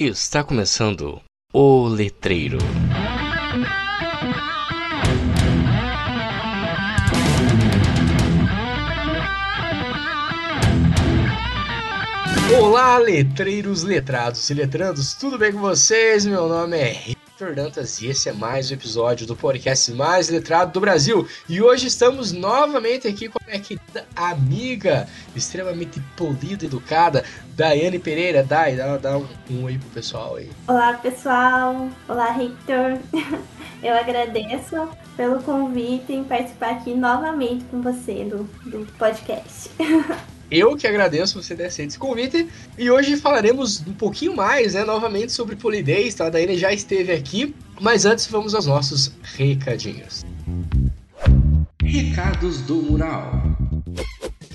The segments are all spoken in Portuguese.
Está começando o Letreiro. Olá, letreiros, letrados e letrandos, tudo bem com vocês? Meu nome é Victor Dantas e esse é mais um episódio do podcast mais letrado do Brasil. E hoje estamos novamente aqui com a minha amiga, extremamente polida e educada, Daiane Pereira. Dai, dá, dá um, um oi pro pessoal aí. Olá, pessoal. Olá, Victor. Eu agradeço pelo convite em participar aqui novamente com você do, do podcast. Eu que agradeço você ter aceito esse convite. E hoje falaremos um pouquinho mais, né, novamente sobre polidez, tá? A Daiane já esteve aqui. Mas antes vamos aos nossos recadinhos. Recados do Mural.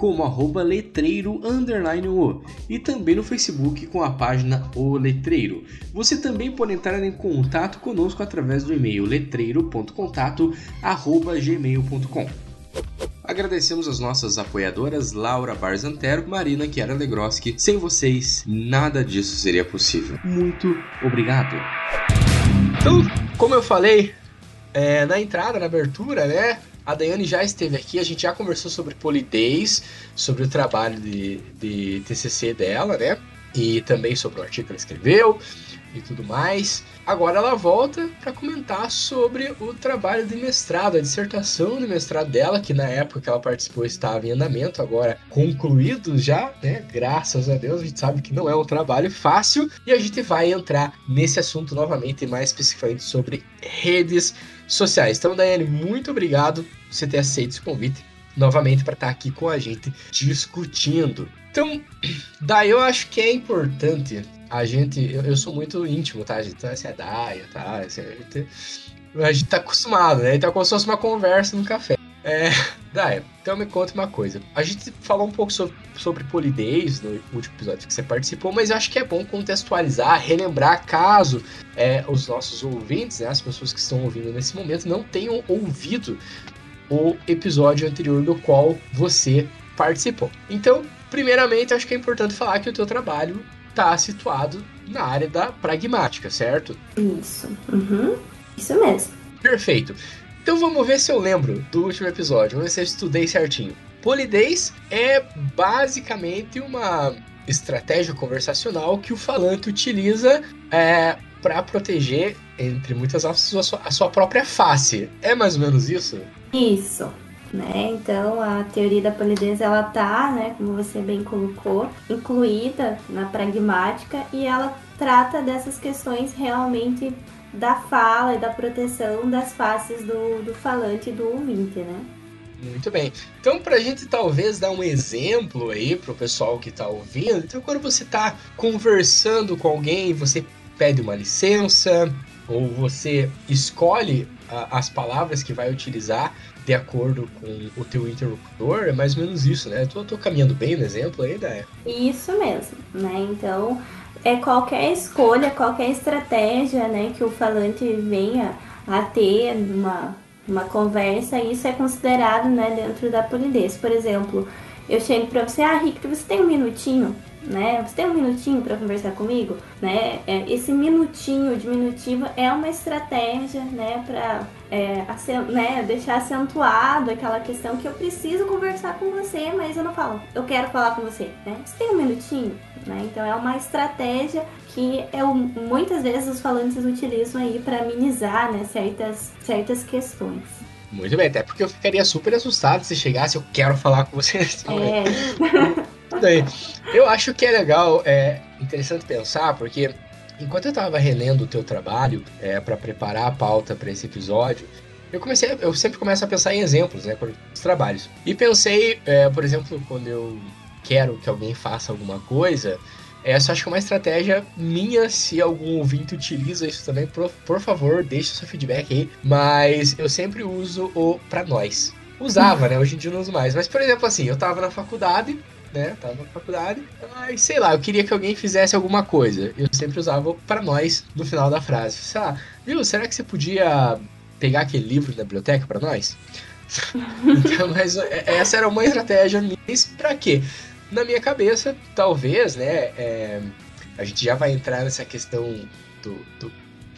como arroba letreiro underline o e também no Facebook com a página O Letreiro. Você também pode entrar em contato conosco através do e-mail letreiro.contato arroba gmail.com. Agradecemos as nossas apoiadoras Laura Barzantero, Marina Chiara Legroski. Sem vocês, nada disso seria possível. Muito obrigado. Então, como eu falei é, na entrada, na abertura, né? A Daiane já esteve aqui, a gente já conversou sobre polidez, sobre o trabalho de, de TCC dela, né? E também sobre o artigo que ela escreveu e tudo mais. Agora ela volta para comentar sobre o trabalho de mestrado, a dissertação de mestrado dela, que na época que ela participou estava em andamento, agora concluído já, né? Graças a Deus, a gente sabe que não é um trabalho fácil e a gente vai entrar nesse assunto novamente, mais especificamente sobre redes sociais. Então, Daiane, muito obrigado por você ter aceito esse convite novamente para estar aqui com a gente discutindo. Então, daí eu acho que é importante a gente. Eu, eu sou muito íntimo, tá? A gente essa é Daia, tá? Assim, a, gente, a gente tá acostumado, né? Então, é como se fosse uma conversa no café. É, Daia, então me conta uma coisa. A gente falou um pouco sobre, sobre polidez no último episódio que você participou, mas eu acho que é bom contextualizar, relembrar caso é, os nossos ouvintes, né, as pessoas que estão ouvindo nesse momento, não tenham ouvido o episódio anterior do qual você participou. Então, primeiramente, acho que é importante falar que o teu trabalho está situado na área da pragmática, certo? Isso. Uhum. Isso mesmo. Perfeito. Então vamos ver se eu lembro do último episódio. Vamos ver se eu estudei certinho. Polidez é basicamente uma estratégia conversacional que o falante utiliza é, para proteger, entre muitas aspas, a sua, a sua própria face. É mais ou menos isso? Isso. Né? Então a teoria da polidez ela tá, né, como você bem colocou, incluída na pragmática e ela trata dessas questões realmente da fala e da proteção das faces do, do falante e do ouvinte, né? Muito bem. Então, para a gente talvez dar um exemplo aí para o pessoal que está ouvindo, então quando você está conversando com alguém, você pede uma licença ou você escolhe a, as palavras que vai utilizar de acordo com o teu interlocutor, é mais ou menos isso, né? Eu tô, tô caminhando bem no exemplo aí, né? Isso mesmo, né? Então, é qualquer escolha, qualquer estratégia, né, que o falante venha a ter numa uma conversa, isso é considerado, né, dentro da polidez. Por exemplo, eu chego para você, ah, Rick, você tem um minutinho? Né? Você tem um minutinho para conversar comigo? Né? Esse minutinho diminutivo é uma estratégia né, para é, né, deixar acentuado aquela questão que eu preciso conversar com você, mas eu não falo, eu quero falar com você. Né? Você tem um minutinho? Né? Então é uma estratégia que eu, muitas vezes os falantes utilizam aí para minimizar né, certas, certas questões. Muito bem, até porque eu ficasse super assustado se chegasse, eu quero falar com você. É. Tudo aí. Eu acho que é legal, é interessante pensar, porque enquanto eu estava relendo o teu trabalho é, para preparar a pauta para esse episódio, eu comecei, eu sempre começo a pensar em exemplos, né, os trabalhos. E pensei, é, por exemplo, quando eu quero que alguém faça alguma coisa, essa acho que é uma estratégia minha. Se algum ouvinte utiliza isso também, por, por favor, deixe seu feedback aí. Mas eu sempre uso o para nós. Usava, né? Hoje em dia não uso mais. Mas, por exemplo, assim, eu tava na faculdade, né? Tava na faculdade. Ai, sei lá, eu queria que alguém fizesse alguma coisa. Eu sempre usava para nós no final da frase. Sei lá, viu? Será que você podia pegar aquele livro da biblioteca para nós? então, mas é, essa era uma estratégia minha. Pra quê? Na minha cabeça, talvez, né? É, a gente já vai entrar nessa questão do, do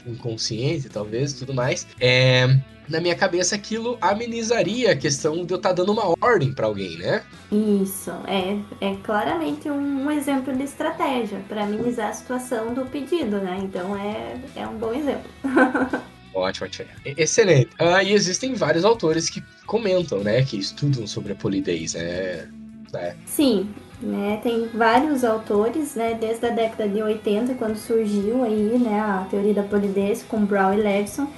inconsciente, talvez, e tudo mais. É, na minha cabeça, aquilo amenizaria a questão de eu estar tá dando uma ordem para alguém, né? Isso, é, é claramente um, um exemplo de estratégia para amenizar a situação do pedido, né? Então é, é um bom exemplo. Ótimo, ótimo. Excelente. Ah, e existem vários autores que comentam, né? Que estudam sobre a polidez, né? É. Sim, né? Tem vários autores, né? Desde a década de 80, quando surgiu aí, né? A teoria da polidez com Brown e Levison.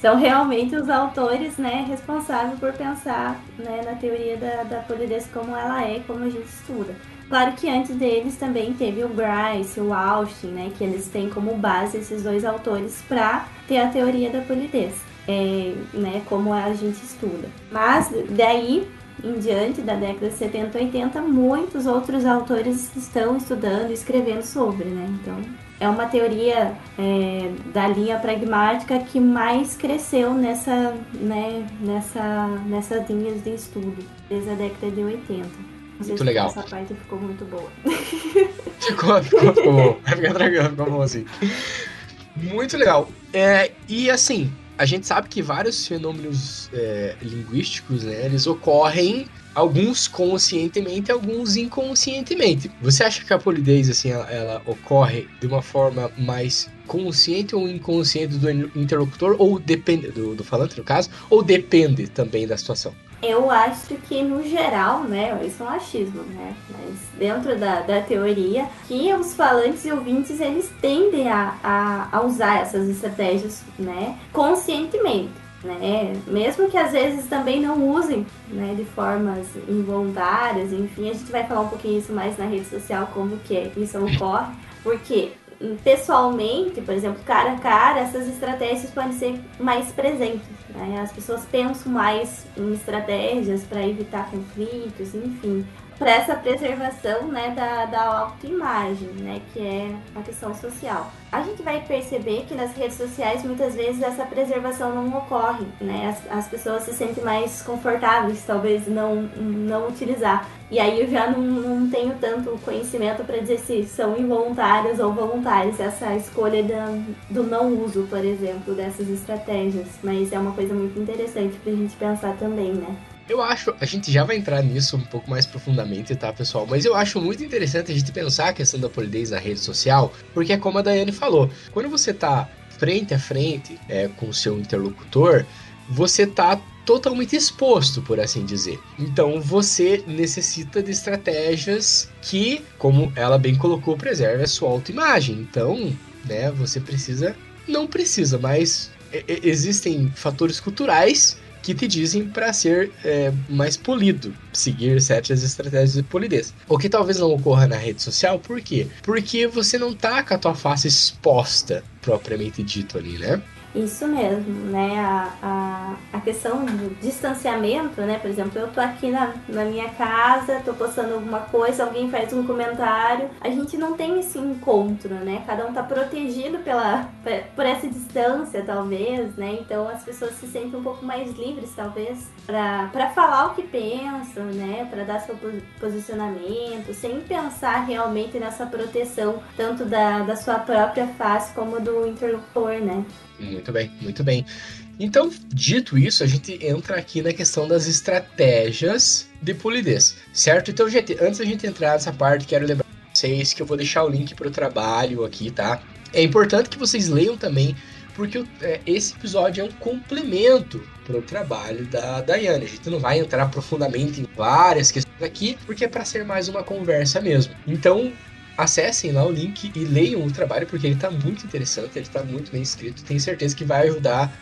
São realmente os autores, né? Responsáveis por pensar né, na teoria da, da polidez como ela é, como a gente estuda. Claro que antes deles também teve o Bryce, o Austin, né, que eles têm como base esses dois autores para ter a teoria da polidez, é, né, como a gente estuda. Mas daí em diante da década de 70 e 80, muitos outros autores estão estudando e escrevendo sobre, né? Então, é uma teoria é, da linha pragmática que mais cresceu nessa, né, nessa, nessas linhas de estudo, desde a década de 80. Muito legal. Essa parte ficou muito boa. ficou, ficou, ficou bom. Fica tranquilo, ficou bom assim. Muito legal. É, e assim, a gente sabe que vários fenômenos é, linguísticos, né, eles ocorrem alguns conscientemente, alguns inconscientemente. Você acha que a polidez assim ela, ela, ocorre de uma forma mais consciente ou inconsciente do interlocutor ou depende do, do falante no caso, ou depende também da situação? Eu acho que no geral, né, isso é um achismo, né, mas dentro da, da teoria, que os falantes e ouvintes eles tendem a, a, a usar essas estratégias, né, conscientemente. Né? Mesmo que às vezes também não usem né, de formas involuntárias, enfim, a gente vai falar um pouquinho isso mais na rede social, como que é, isso ocorre, porque pessoalmente, por exemplo, cara a cara, essas estratégias podem ser mais presentes. Né? As pessoas pensam mais em estratégias para evitar conflitos, enfim para essa preservação né, da, da autoimagem, né, que é uma questão social. A gente vai perceber que nas redes sociais muitas vezes essa preservação não ocorre, né? As, as pessoas se sentem mais confortáveis, talvez não, não utilizar. E aí eu já não, não tenho tanto conhecimento para dizer se são involuntários ou voluntários essa escolha da, do não uso, por exemplo, dessas estratégias. Mas é uma coisa muito interessante para a gente pensar também, né? Eu acho, a gente já vai entrar nisso um pouco mais profundamente, tá, pessoal? Mas eu acho muito interessante a gente pensar a questão da polidez na rede social, porque é como a Daiane falou, quando você tá frente a frente é, com o seu interlocutor, você tá totalmente exposto, por assim dizer. Então você necessita de estratégias que, como ela bem colocou, preserve a sua autoimagem. Então, né, você precisa, não precisa, mas existem fatores culturais que te dizem para ser é, mais polido, seguir certas estratégias de polidez. O que talvez não ocorra na rede social, por quê? Porque você não tá com a tua face exposta, propriamente dito ali, né? Isso mesmo, né? A, a, a questão do distanciamento, né? Por exemplo, eu tô aqui na, na minha casa, tô postando alguma coisa, alguém faz um comentário. A gente não tem esse encontro, né? Cada um tá protegido pela, por essa distância, talvez, né? Então as pessoas se sentem um pouco mais livres, talvez, para falar o que pensam, né? Para dar seu posicionamento, sem pensar realmente nessa proteção, tanto da, da sua própria face como do interlocutor, né? Muito bem, muito bem. Então, dito isso, a gente entra aqui na questão das estratégias de polidez, certo? Então, gente, antes da gente entrar nessa parte, quero lembrar vocês que eu vou deixar o link para o trabalho aqui, tá? É importante que vocês leiam também, porque é, esse episódio é um complemento para o trabalho da Daiane. A gente não vai entrar profundamente em várias questões aqui, porque é para ser mais uma conversa mesmo. Então, acessem lá o link e leiam o trabalho, porque ele está muito interessante, ele está muito bem escrito. Tenho certeza que vai ajudar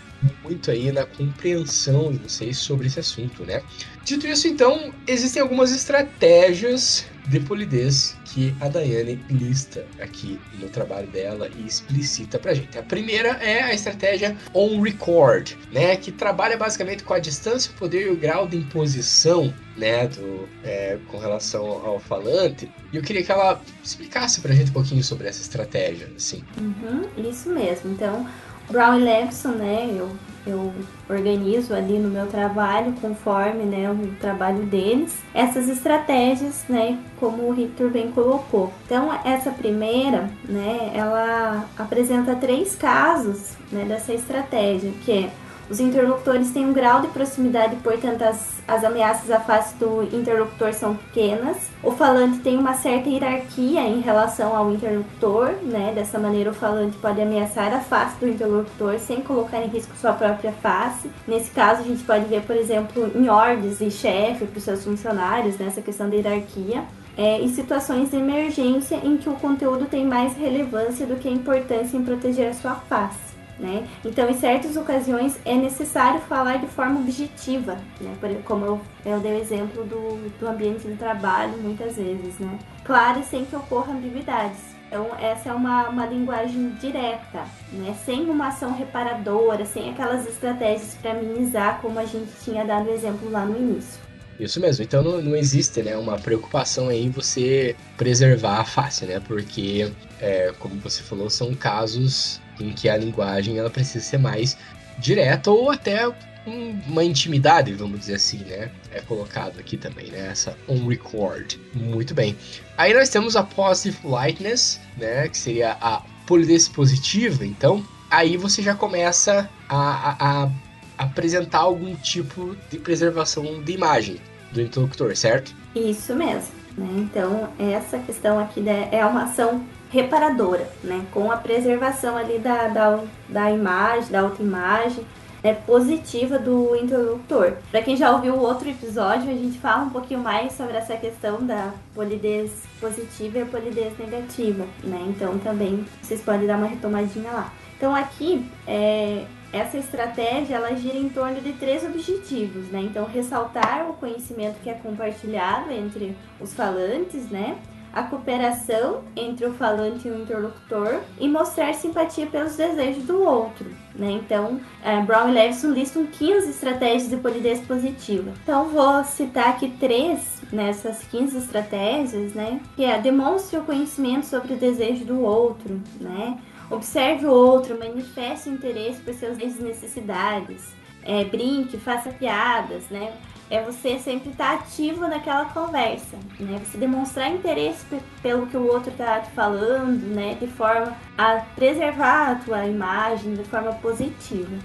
muito aí na compreensão de vocês sobre esse assunto, né? Dito isso, então, existem algumas estratégias de polidez que a Daiane lista aqui no trabalho dela e explicita pra gente. A primeira é a estratégia on record, né, que trabalha basicamente com a distância, o poder e o grau de imposição, né, do, é, com relação ao falante. E eu queria que ela explicasse pra gente um pouquinho sobre essa estratégia, assim. Uhum, isso mesmo. Então, Brown e Levison, né, eu eu organizo ali no meu trabalho conforme né, o trabalho deles essas estratégias, né, como o Victor bem colocou. Então essa primeira, né, ela apresenta três casos né, dessa estratégia, que é os interlocutores têm um grau de proximidade, portanto, as, as ameaças à face do interlocutor são pequenas. O falante tem uma certa hierarquia em relação ao interlocutor, né? Dessa maneira, o falante pode ameaçar a face do interlocutor sem colocar em risco sua própria face. Nesse caso, a gente pode ver, por exemplo, em ordens e chefe para os seus funcionários, nessa né? questão da hierarquia. É, em situações de emergência em que o conteúdo tem mais relevância do que a importância em proteger a sua face. Né? Então, em certas ocasiões, é necessário falar de forma objetiva, né? como eu, eu dei o exemplo do, do ambiente de trabalho, muitas vezes. Né? Claro, sem que ocorra ambiguidades. Então, essa é uma, uma linguagem direta, né? sem uma ação reparadora, sem aquelas estratégias para minimizar, como a gente tinha dado exemplo lá no início. Isso mesmo, então não, não existe né, uma preocupação em você preservar a face, né? Porque, é, como você falou, são casos em que a linguagem ela precisa ser mais direta ou até uma intimidade, vamos dizer assim, né? É colocado aqui também, né? Essa on record. Muito bem. Aí nós temos a positive politeness, né? Que seria a polidez positiva. Então, aí você já começa a, a, a apresentar algum tipo de preservação de imagem do interlocutor, certo? Isso mesmo. Né? Então, essa questão aqui né, é uma ação reparadora, né? Com a preservação ali da, da, da imagem, da autoimagem né, positiva do interlocutor. Para quem já ouviu o outro episódio, a gente fala um pouquinho mais sobre essa questão da polidez positiva e a polidez negativa, né? Então também vocês podem dar uma retomadinha lá. Então aqui é, essa estratégia ela gira em torno de três objetivos, né? Então ressaltar o conhecimento que é compartilhado entre os falantes, né? A cooperação entre o falante e o interlocutor e mostrar simpatia pelos desejos do outro. Né? Então, é, Brown e Levison listam 15 estratégias de polidez positiva. Então, vou citar aqui três nessas 15 estratégias, né? que é demonstre o conhecimento sobre o desejo do outro, né? observe o outro, manifeste interesse por seus necessidades, é, brinque, faça piadas, né? É você sempre estar tá ativo naquela conversa, né? Você demonstrar interesse pelo que o outro está te falando, né? De forma a preservar a tua imagem de forma positiva.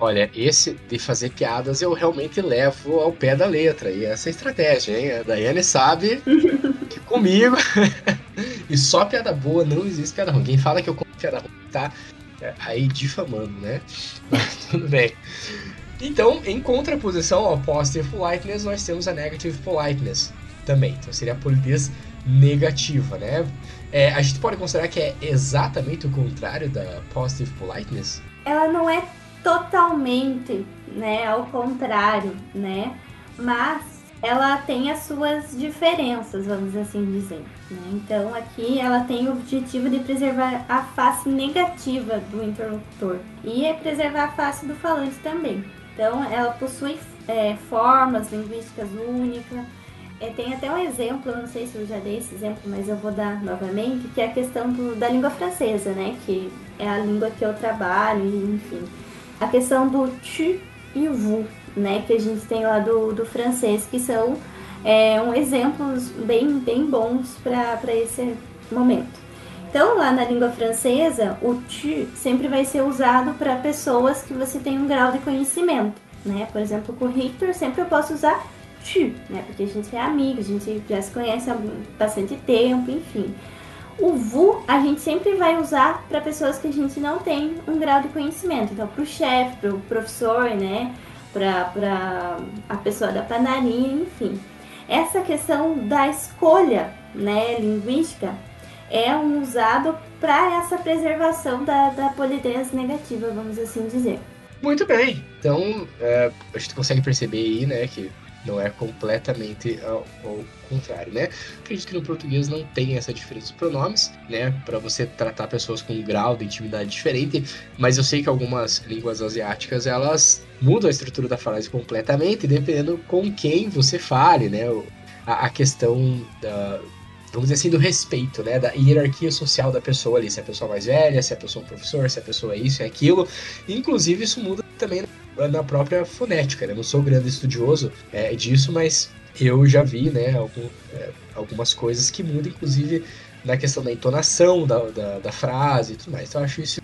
Olha, esse de fazer piadas eu realmente levo ao pé da letra. E essa é a estratégia, hein? A Daiane sabe que comigo. e só piada boa, não existe piada ruim. Quem fala que eu conto piada ruim tá é, aí difamando, né? Mas tudo bem. Então, em contraposição ao positive politeness, nós temos a negative politeness também. Então, seria a polidez negativa, né? É, a gente pode considerar que é exatamente o contrário da positive politeness? Ela não é totalmente, né, ao contrário, né? Mas ela tem as suas diferenças, vamos assim dizer. Né? Então aqui ela tem o objetivo de preservar a face negativa do interlocutor e é preservar a face do falante também. Então, ela possui é, formas linguísticas únicas. É, tem até um exemplo, eu não sei se eu já dei esse exemplo, mas eu vou dar novamente, que é a questão do, da língua francesa, né? Que é a língua que eu trabalho, enfim. A questão do tu e vous, né? Que a gente tem lá do, do francês, que são é, um exemplos bem, bem bons para esse momento. Então, lá na língua francesa, o tu sempre vai ser usado para pessoas que você tem um grau de conhecimento, né? Por exemplo, com o Victor, sempre eu posso usar tu, né? Porque a gente é amigo, a gente já se conhece há bastante tempo, enfim. O VU a gente sempre vai usar para pessoas que a gente não tem um grau de conhecimento. Então, para o chefe, para o professor, né? Para a pessoa da padaria, enfim. Essa questão da escolha né, linguística é um usado para essa preservação da, da polidez negativa, vamos assim dizer. Muito bem. Então, é, a gente consegue perceber aí, né, que Não é completamente ao, ao, contrário, né? Acredito que no português não tem essa diferença de pronomes, né? Para você tratar pessoas com um grau de intimidade diferente, mas eu sei que algumas línguas asiáticas elas mudam a estrutura da frase completamente, dependendo com quem você fale, né? A, a questão da vamos dizer assim, do respeito, né? Da hierarquia social da pessoa ali. Se é a pessoa mais velha, se é a pessoa um professor, se é a pessoa é isso, é aquilo. Inclusive, isso muda também na própria fonética, né? Eu não sou grande estudioso é, disso, mas eu já vi, né, algum, é, algumas coisas que mudam, inclusive na questão da entonação da, da, da, frase e tudo mais. Então eu acho isso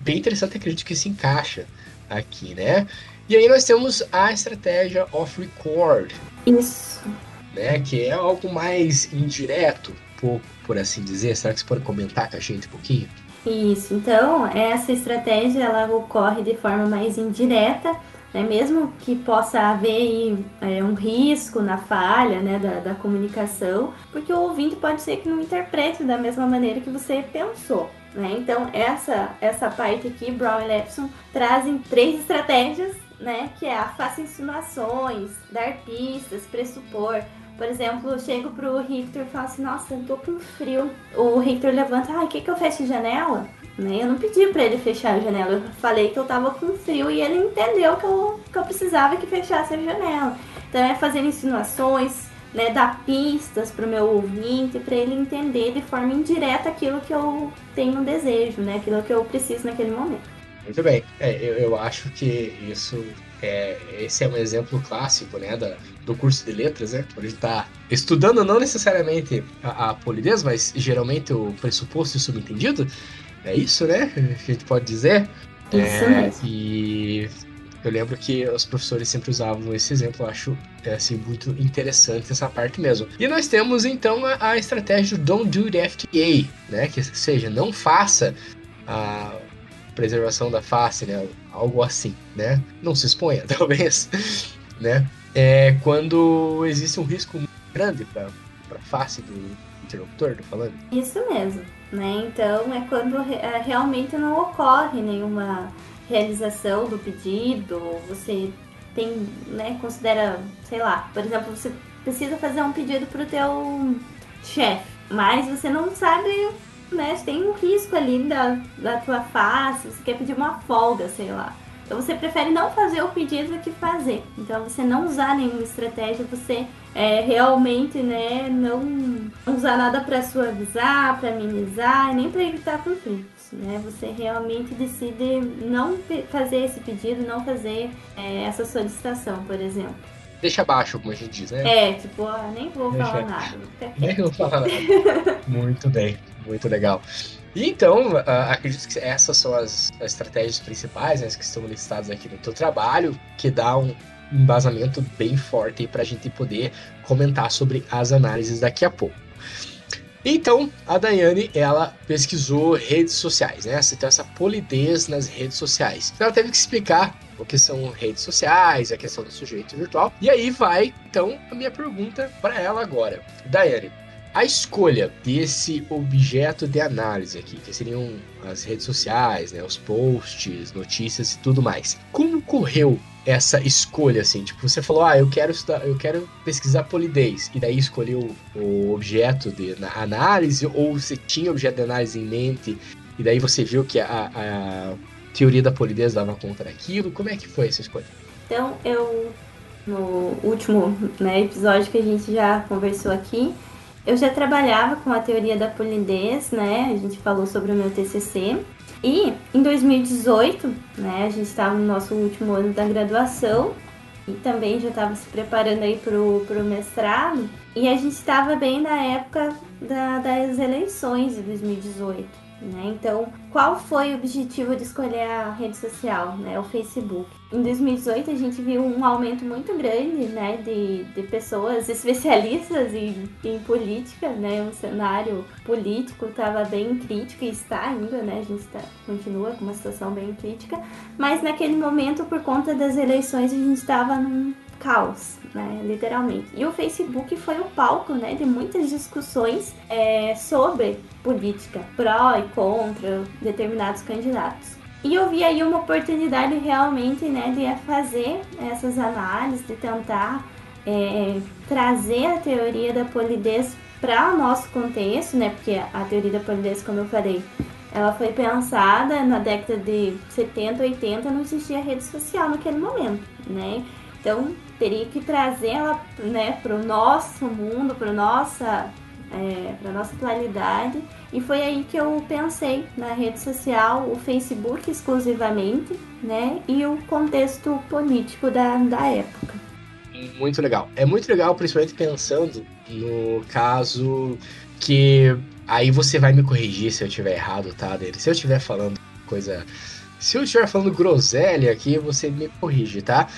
bem interessante, acredito que se encaixa aqui, né? E aí nós temos a estratégia off record. Isso. Né, que é algo mais indireto, pouco, por assim dizer. Será que você pode comentar com a gente um pouquinho? Isso, então essa estratégia ela ocorre de forma mais indireta, né? mesmo que possa haver é, um risco na falha né, da, da comunicação, porque o ouvinte pode ser que não interprete da mesma maneira que você pensou. Né? Então essa, essa parte aqui, Brown e Lepson trazem três estratégias, né? que é a faça insinuações, dar pistas, pressupor, por exemplo, eu chego pro Richter e falo assim, nossa, eu tô com frio. O Richter levanta, ah, quer que eu feche a janela? Né? Eu não pedi para ele fechar a janela, eu falei que eu tava com frio e ele entendeu que eu, que eu precisava que fechasse a janela. Então é fazer insinuações, né, dar pistas para o meu ouvinte, para ele entender de forma indireta aquilo que eu tenho desejo, né, aquilo que eu preciso naquele momento. Muito bem, é, eu, eu acho que isso é, esse é um exemplo clássico, né, da, do curso de letras, né? Onde a gente tá estudando não necessariamente a, a polidez, mas geralmente o pressuposto e o subentendido. É isso, né? A gente pode dizer. Isso é, mesmo. E eu lembro que os professores sempre usavam esse exemplo, eu acho é, assim, muito interessante essa parte mesmo. E nós temos então a, a estratégia do Don't Do the FTA, né? Que seja, não faça a preservação da face, né? Algo assim, né? Não se exponha, talvez, né? É quando existe um risco muito grande para a face do interlocutor, do falando. Isso mesmo, né? Então é quando é, realmente não ocorre nenhuma realização do pedido, você tem, né, considera, sei lá, por exemplo, você precisa fazer um pedido para o teu chefe, mas você não sabe né, tem um risco ali da, da tua face, você quer pedir uma folga, sei lá. Então você prefere não fazer o pedido do que fazer. Então você não usar nenhuma estratégia, você é, realmente né, não usar nada para suavizar, para minimizar, nem para evitar conflitos. Né? Você realmente decide não fazer esse pedido, não fazer é, essa solicitação, por exemplo deixa abaixo, como a gente diz, né? É, tipo, ah, nem vou deixa... falar nada. Nem vou falar nada. Muito bem, muito legal. E então, uh, acredito que essas são as, as estratégias principais né, que estão listadas aqui no teu trabalho, que dá um embasamento bem forte para a gente poder comentar sobre as análises daqui a pouco. Então, a Daiane, ela pesquisou redes sociais, né? Então, essa polidez nas redes sociais. Então, ela teve que explicar o que são redes sociais, a questão do sujeito virtual. E aí vai, então, a minha pergunta para ela agora. Daiane, a escolha desse objeto de análise aqui, que seriam as redes sociais, né, os posts, notícias e tudo mais. Como correu essa escolha assim? Tipo, você falou: "Ah, eu quero estudar, eu quero pesquisar polidez". E daí escolheu o objeto de análise ou você tinha objeto de análise em mente e daí você viu que a, a teoria da polidez dava conta daquilo? Como é que foi essa escolha? Então, eu no último né, episódio que a gente já conversou aqui, eu já trabalhava com a teoria da polidez, né? A gente falou sobre o meu TCC. E em 2018, né, a gente estava no nosso último ano da graduação e também já estava se preparando aí pro, pro mestrado. E a gente estava bem na época da, das eleições de 2018. Né? Então, qual foi o objetivo de escolher a rede social, né? o Facebook? Em 2018 a gente viu um aumento muito grande né, de, de pessoas especialistas em, em política, né? um cenário político estava bem crítico e está ainda, né? a gente tá, continua com uma situação bem crítica, mas naquele momento, por conta das eleições, a gente estava num caos, né, literalmente. E o Facebook foi o palco, né, de muitas discussões é, sobre política, pró e contra determinados candidatos. E eu vi aí uma oportunidade realmente, né, de fazer essas análises, de tentar é, trazer a teoria da polidez para o nosso contexto, né? Porque a teoria da polidez, como eu falei, ela foi pensada na década de 70, 80, não existia rede social naquele momento, né? Então teria que trazer ela né, para o nosso mundo, para nossa é, para nossa atualidade e foi aí que eu pensei na rede social, o Facebook exclusivamente, né, e o contexto político da, da época. Muito legal. É muito legal, principalmente pensando no caso que aí você vai me corrigir se eu estiver errado, tá, dele? Se eu estiver falando coisa, se eu estiver falando groselha aqui, você me corrige, tá?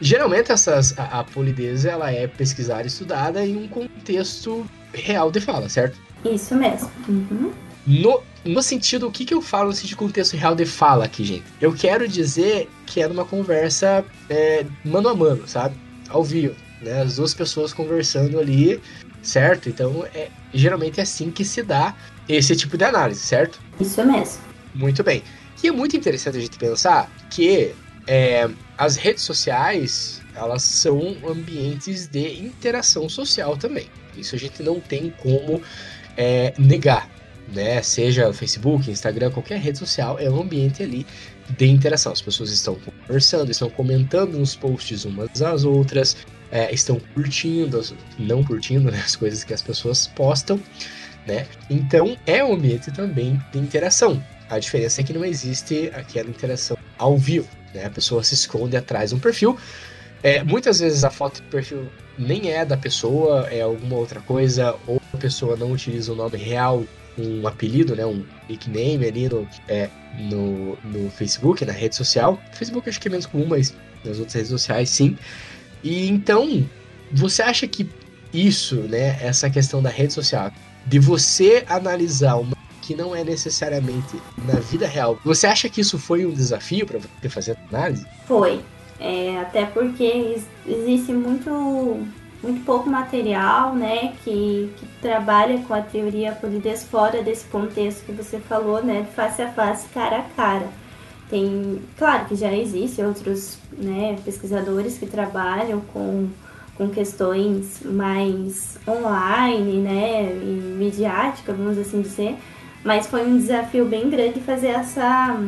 Geralmente essas, a, a polidez ela é pesquisada e estudada em um contexto real de fala, certo? Isso mesmo. Uhum. No, no sentido, o que, que eu falo no sentido de contexto real de fala aqui, gente? Eu quero dizer que é numa conversa é, mano a mano, sabe? Ao vivo, né? As duas pessoas conversando ali, certo? Então, é, geralmente é assim que se dá esse tipo de análise, certo? Isso mesmo. Muito bem. E é muito interessante a gente pensar que é, as redes sociais elas são ambientes de interação social também. Isso a gente não tem como é, negar, né? Seja Facebook, Instagram, qualquer rede social, é um ambiente ali de interação. As pessoas estão conversando, estão comentando nos posts umas às outras, é, estão curtindo, não curtindo né, as coisas que as pessoas postam, né? Então é um ambiente também de interação. A diferença é que não existe aquela interação ao vivo. Né? A pessoa se esconde atrás de um perfil. É, muitas vezes a foto do perfil nem é da pessoa, é alguma outra coisa, ou a pessoa não utiliza o nome real, um apelido, né, um nickname ali no, é, no, no Facebook, na rede social. Facebook acho que é menos comum, mas nas outras redes sociais sim. E então, você acha que isso, né, essa questão da rede social, de você analisar uma que não é necessariamente na vida real. Você acha que isso foi um desafio para você fazer análise? Foi. É, até porque existe muito, muito pouco material né, que, que trabalha com a teoria polidez fora desse contexto que você falou, né, face a face, cara a cara. Tem, claro que já existem outros né, pesquisadores que trabalham com, com questões mais online, né, e midiática, vamos assim dizer, mas foi um desafio bem grande fazer essa,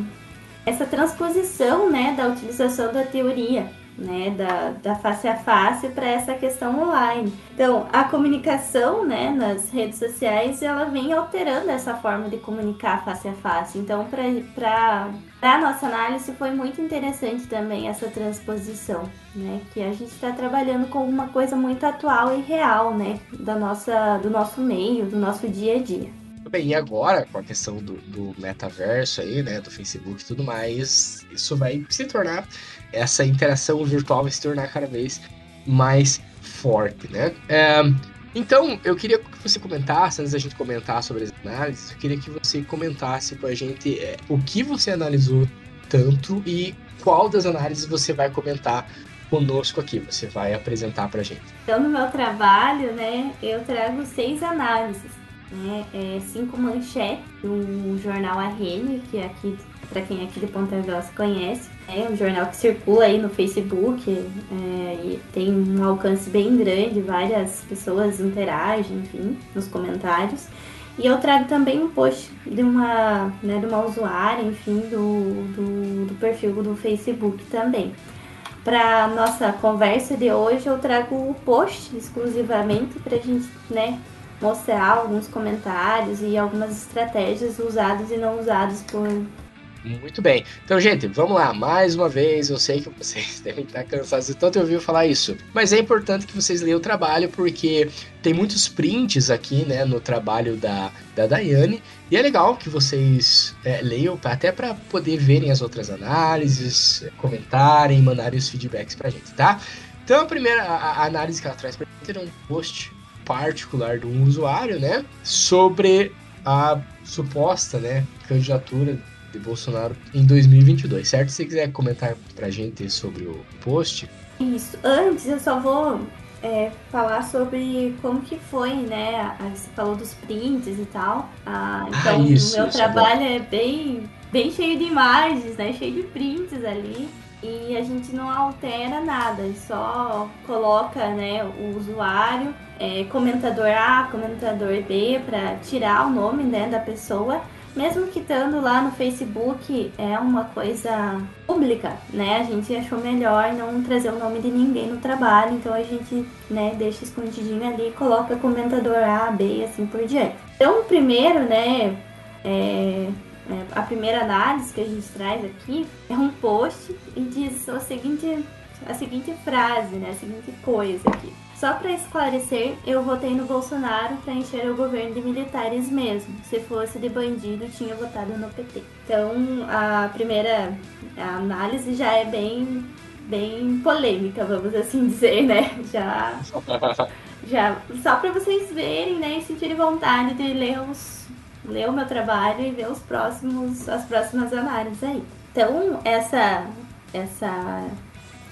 essa transposição né, da utilização da teoria. Né, da, da face a face para essa questão online. Então, a comunicação né, nas redes sociais, ela vem alterando essa forma de comunicar face a face. Então, para a nossa análise, foi muito interessante também essa transposição, né, que a gente está trabalhando com uma coisa muito atual e real, né, da nossa, do nosso meio, do nosso dia a dia. Bem, e agora, com a questão do, do, metaverso aí, né, do Facebook e tudo mais, isso vai se tornar, essa interação virtual vai se tornar cada vez mais forte, né? É, então, eu queria que você comentasse, antes da gente comentar sobre as análises, eu queria que você comentasse com a gente é, o que você analisou tanto e qual das análises você vai comentar conosco aqui, você vai apresentar pra gente. Então, no meu trabalho, né, eu trago seis análises né, é, cinco manchetes do jornal A Rede, que é aqui, para quem é aqui de Ponta Grossa conhece, é um jornal que circula aí no Facebook é, e tem um alcance bem grande, várias pessoas interagem, enfim, nos comentários. E eu trago também um post de uma, né, de uma usuária, enfim, do, do, do perfil do Facebook também. Para nossa conversa de hoje, eu trago o post exclusivamente para a gente né, mostrar alguns comentários e algumas estratégias usadas e não usadas por. Muito bem. Então, gente, vamos lá. Mais uma vez, eu sei que vocês devem estar cansados de tanto ouvir falar isso. Mas é importante que vocês leiam o trabalho, porque tem muitos prints aqui, né, no trabalho da, da Daiane. E é legal que vocês é, leiam, até para poder verem as outras análises, comentarem, mandarem os feedbacks pra gente, tá? Então, a primeira a, a análise que ela traz pra gente é um post particular do usuário, né, sobre a suposta, né, candidatura de Bolsonaro em 2022, certo? Se você quiser comentar pra gente sobre o post. Isso. Antes, eu só vou é, falar sobre como que foi, né? Você falou dos prints e tal. Ah, então, ah, isso, o meu isso é trabalho é, é, bem, bem cheio de imagens, né? Cheio de prints ali. e a gente não altera nada, só coloca né, o usuário, é, comentador A, comentador B, para tirar o nome né, da pessoa. Mesmo que estando lá no Facebook, é uma coisa pública, né? A gente achou melhor não trazer o nome de ninguém no trabalho, então a gente né, deixa escondidinho ali, coloca comentador A, B e assim por diante. Então, primeiro, né, é, é, a primeira análise que a gente traz aqui é um post e diz a seguinte, a seguinte frase, né? A seguinte coisa aqui. Só para esclarecer, eu votei no Bolsonaro para encher o governo de militares mesmo. Se fosse de bandido, tinha votado no PT. Então, a primeira análise já é bem, bem polêmica, vamos assim dizer, né? Já, já só para vocês verem, né, e sentirem vontade de ler os ler o meu trabalho e ver os próximos, as próximas análises aí. Então, essa, essa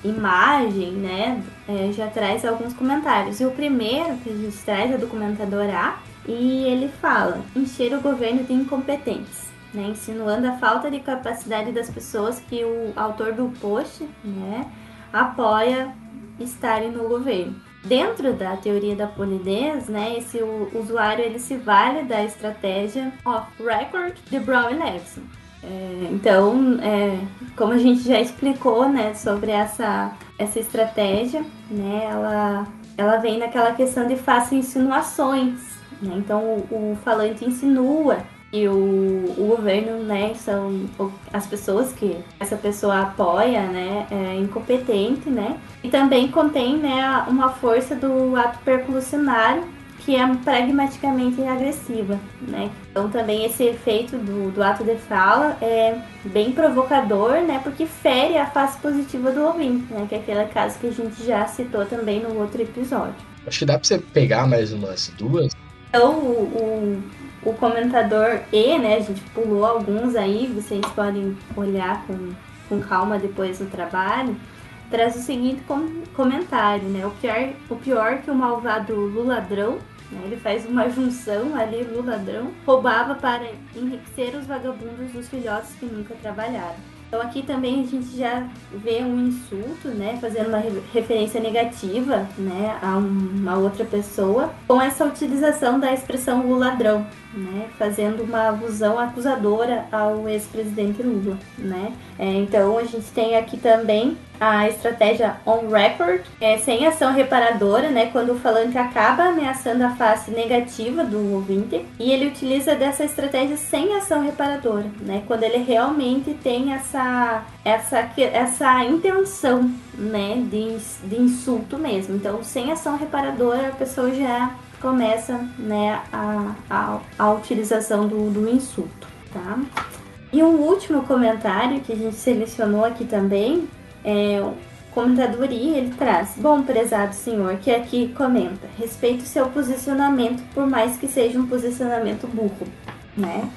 imagem, né, é, já traz alguns comentários. E o primeiro que a gente traz é do comentador A, e ele fala: encher o governo de incompetentes. Né, insinuando a falta de capacidade das pessoas que o autor do post né, apoia estarem no governo. Dentro da teoria da polidez, né, esse usuário ele se vale da estratégia off record de Brown e Levison. É, então, é, como a gente já explicou, né, sobre essa, essa estratégia, né, ela, ela vem naquela questão de faça insinuações. Né, então, o, o falante insinua e o, o governo, né, são as pessoas que essa pessoa apoia, né, é incompetente, né, e também contém, né, uma força do ato percussionário que é pragmaticamente agressiva, né. Então também esse efeito do, do ato de fala é bem provocador, né, porque fere a face positiva do ouvinte, né, que é aquele caso que a gente já citou também no outro episódio. Acho que dá para você pegar mais umas duas. Então o, o o comentador E, né? A gente pulou alguns aí, vocês podem olhar com, com calma depois do trabalho. Traz o seguinte com, comentário, né? O pior, o pior que o malvado Luladrão, né? ele faz uma junção ali, Luladrão, roubava para enriquecer os vagabundos dos filhotes que nunca trabalharam. Então aqui também a gente já vê um insulto, né, fazendo uma referência negativa, né, a uma outra pessoa, com essa utilização da expressão o ladrão, né, fazendo uma alusão acusadora ao ex-presidente Lula, né. É, então a gente tem aqui também a estratégia on record, é, sem ação reparadora, né, quando o falante acaba ameaçando a face negativa do ouvinte, e ele utiliza dessa estratégia sem ação reparadora, né, quando ele realmente tem essa essa essa intenção, né, de, de insulto mesmo. Então, sem ação reparadora, a pessoa já começa, né, a, a, a utilização do, do insulto, tá? E um último comentário que a gente selecionou aqui também é o comentador I, ele traz: Bom, prezado senhor, que aqui comenta, respeito seu posicionamento, por mais que seja um posicionamento burro, né?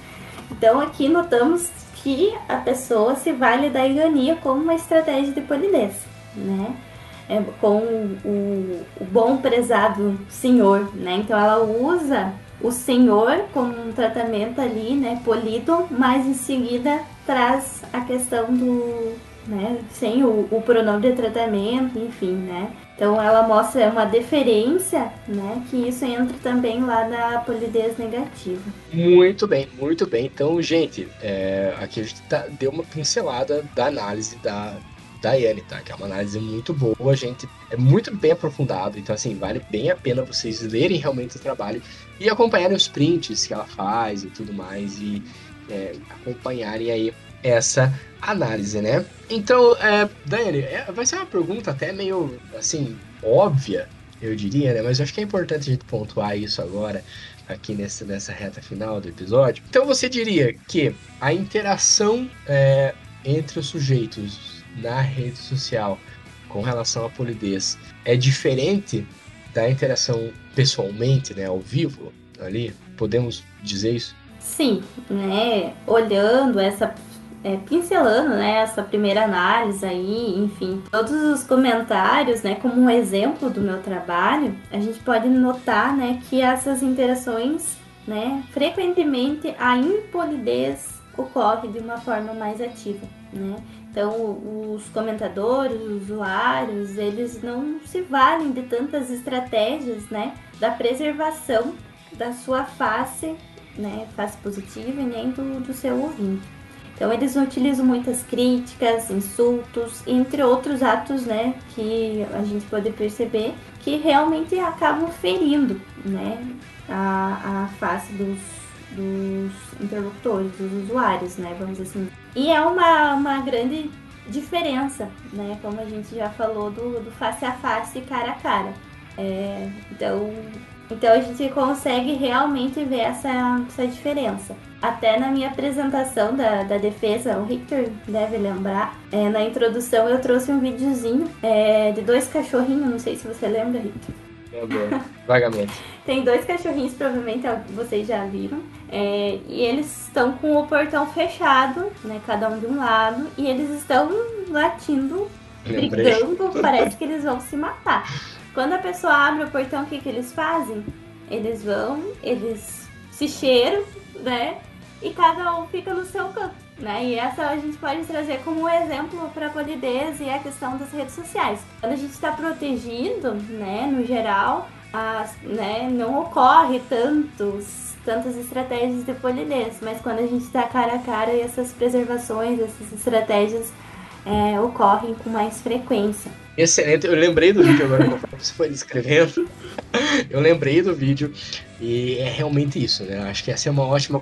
Então aqui notamos que a pessoa se vale da ironia como uma estratégia de polidez, né? É, com o, o bom prezado senhor, né? Então ela usa o senhor como um tratamento ali, né, polido, mas em seguida traz a questão do, né, sem o, o pronome de tratamento, enfim, né. Então ela mostra uma deferência, né, que isso entra também lá na polidez negativa. Muito bem, muito bem. Então, gente, é, aqui a gente tá, deu uma pincelada da análise da, Daiane, tá? Que é uma análise muito boa, gente. É muito bem aprofundado. Então, assim, vale bem a pena vocês lerem realmente o trabalho e acompanharem os prints que ela faz e tudo mais. E é, acompanharem aí essa análise, né? Então, é, Daiane, é, vai ser uma pergunta até meio, assim, óbvia, eu diria, né? Mas eu acho que é importante a gente pontuar isso agora, aqui nessa, nessa reta final do episódio. Então, você diria que a interação é, entre os sujeitos na rede social com relação à polidez é diferente da interação pessoalmente, né, ao vivo ali? Podemos dizer isso? Sim, né? Olhando essa é, pincelando né, essa primeira análise aí, enfim, todos os comentários, né, como um exemplo do meu trabalho, a gente pode notar, né, que essas interações, né, frequentemente a impolidez ocorre de uma forma mais ativa né? Então, os comentadores, os usuários, eles não se valem de tantas estratégias, né, da preservação da sua face, né, face positiva e nem do, do seu ouvinte. Então, eles utilizam muitas críticas, insultos, entre outros atos, né, que a gente pode perceber que realmente acabam ferindo, né, a, a face dos, dos interlocutores, dos usuários, né, vamos dizer assim. E é uma, uma grande diferença, né, como a gente já falou do, do face a face e cara a cara. É, então, então a gente consegue realmente ver essa, essa diferença. Até na minha apresentação da, da defesa, o Victor deve lembrar, é, na introdução eu trouxe um videozinho é, de dois cachorrinhos, não sei se você lembra, Victor. Lembro, vagamente. Tem dois cachorrinhos, provavelmente vocês já viram. É, e eles estão com o portão fechado, né? Cada um de um lado. E eles estão latindo, Lembrei. brigando. Parece que eles vão se matar. Quando a pessoa abre o portão, o que, que eles fazem? Eles vão, eles se cheiram, né? E cada um fica no seu canto. Né? E essa a gente pode trazer como exemplo para a polidez e a questão das redes sociais. Quando a gente está protegido, né, no geral, as, né, não ocorre tantos, tantas estratégias de polidez, mas quando a gente está cara a cara, essas preservações, essas estratégias é, ocorrem com mais frequência. Excelente, eu lembrei do vídeo agora que você foi descrevendo. Eu lembrei do vídeo e é realmente isso, né? Acho que essa é uma ótima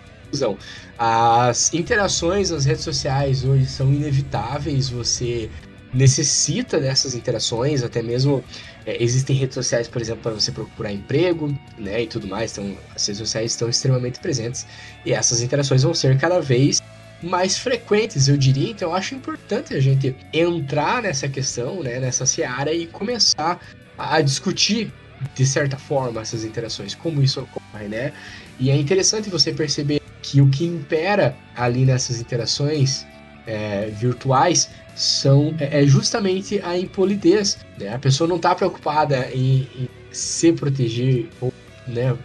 As interações nas redes sociais hoje são inevitáveis, você necessita dessas interações, até mesmo é, existem redes sociais, por exemplo, para você procurar emprego, né, e tudo mais, então as redes sociais estão extremamente presentes e essas interações vão ser cada vez mais frequentes, eu diria. Então, eu acho importante a gente entrar nessa questão, né, nessa seara e começar a discutir de certa forma essas interações, como isso ocorre, né? E é interessante você perceber que o que impera ali nessas interações é, virtuais são é, é justamente a impolidez. Né? A pessoa não está preocupada em, em, se proteger ou né,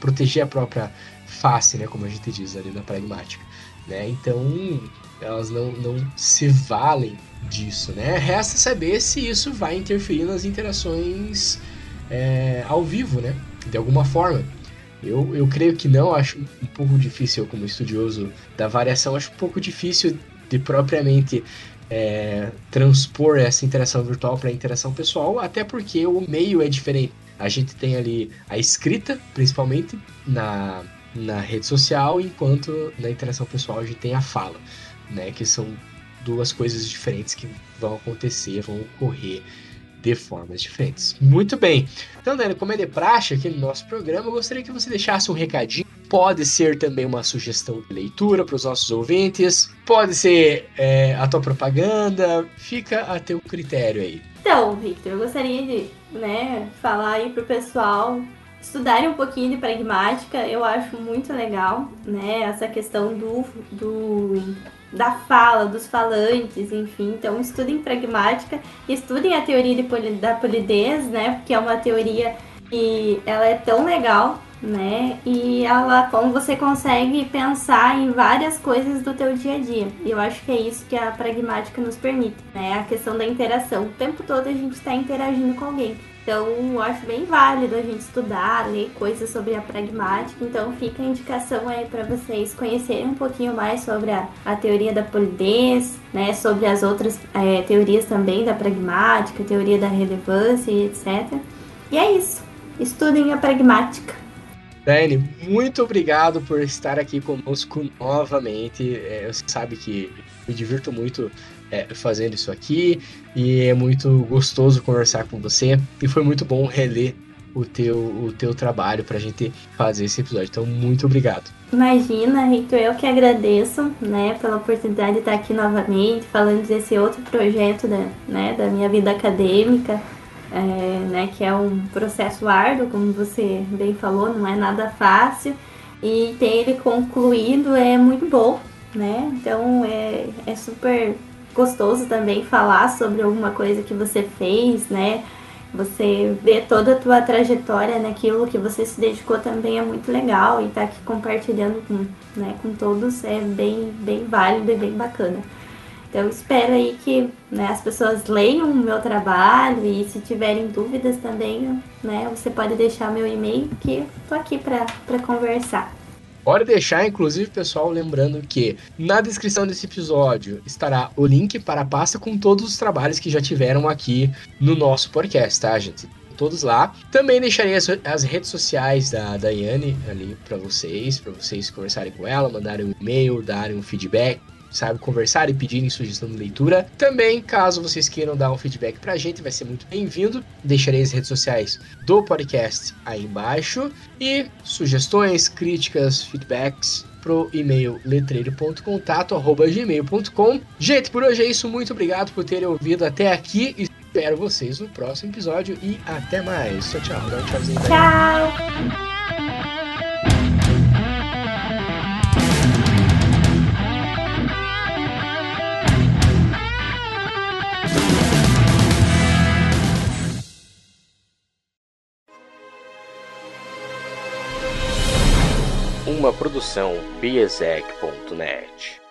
proteger a própria face, né, como a gente diz ali na pragmática. Né? Então elas não, não se valem disso. Né? Resta saber se isso vai interferir nas interações é, ao vivo, né? de alguma forma. Eu, eu creio que não, acho um pouco difícil, como estudioso da variação, acho um pouco difícil de propriamente é, transpor essa interação virtual para a interação pessoal, até porque o meio é diferente. A gente tem ali a escrita, principalmente na, na rede social, enquanto na interação pessoal a gente tem a fala, né? Que são duas coisas diferentes que vão acontecer, vão ocorrer de formas diferentes. Muito bem. Então, Dani, como é de praxe aqui no nosso programa, eu gostaria que você deixasse um recadinho. Pode ser também uma sugestão de leitura para os nossos ouvintes, pode ser é, a tua propaganda, fica a teu critério aí. Então, Victor, eu gostaria de né, falar aí pro pessoal estudarem um pouquinho de pragmática, eu acho muito legal, né? Essa questão do, do da fala, dos falantes, enfim. Então, estudem pragmática, estudem a teoria poli, da polidez, né? Porque é uma teoria que ela é tão legal, né? E ela, como você consegue pensar em várias coisas do teu dia a dia. E eu acho que é isso que a pragmática nos permite, né? A questão da interação. O tempo todo a gente está interagindo com alguém. Então, acho bem válido a gente estudar, ler coisas sobre a pragmática. Então, fica a indicação aí para vocês conhecerem um pouquinho mais sobre a, a teoria da polidez, né, sobre as outras é, teorias também da pragmática, teoria da relevância e etc. E é isso. Estudem a pragmática. Dani, muito obrigado por estar aqui conosco novamente. É, você sabe que me divirto muito é, fazendo isso aqui e é muito gostoso conversar com você e foi muito bom reler o teu, o teu trabalho para a gente fazer esse episódio. Então, muito obrigado. Imagina, Rito, eu que agradeço, né, pela oportunidade de estar aqui novamente, falando desse outro projeto da, né, da minha vida acadêmica, é, né, que é um processo árduo, como você bem falou, não é nada fácil, e ter ele concluído é muito bom, né, então é, é super gostoso também falar sobre alguma coisa que você fez, né? Você ver toda a tua trajetória naquilo que você se dedicou também é muito legal e tá aqui compartilhando com, né, com todos é bem, bem válido e bem bacana. Então espero aí que né, as pessoas leiam o meu trabalho e se tiverem dúvidas também, né, você pode deixar meu e-mail que tô aqui para conversar. Pode deixar, inclusive, pessoal, lembrando que na descrição desse episódio estará o link para a pasta com todos os trabalhos que já tiveram aqui no nosso podcast, tá, gente? Todos lá. Também deixarei as, as redes sociais da Daiane ali para vocês, para vocês conversarem com ela, mandarem um e-mail, darem um feedback sabe, conversar e pedirem sugestão de leitura. Também, caso vocês queiram dar um feedback pra gente, vai ser muito bem-vindo. Deixarei as redes sociais do podcast aí embaixo. E sugestões, críticas, feedbacks pro e-mail letreiro.contato@gmail.com. Gente, por hoje é isso. Muito obrigado por terem ouvido até aqui. Espero vocês no próximo episódio e até mais. Tchau, tchau. Tchau. Produção biesec.net.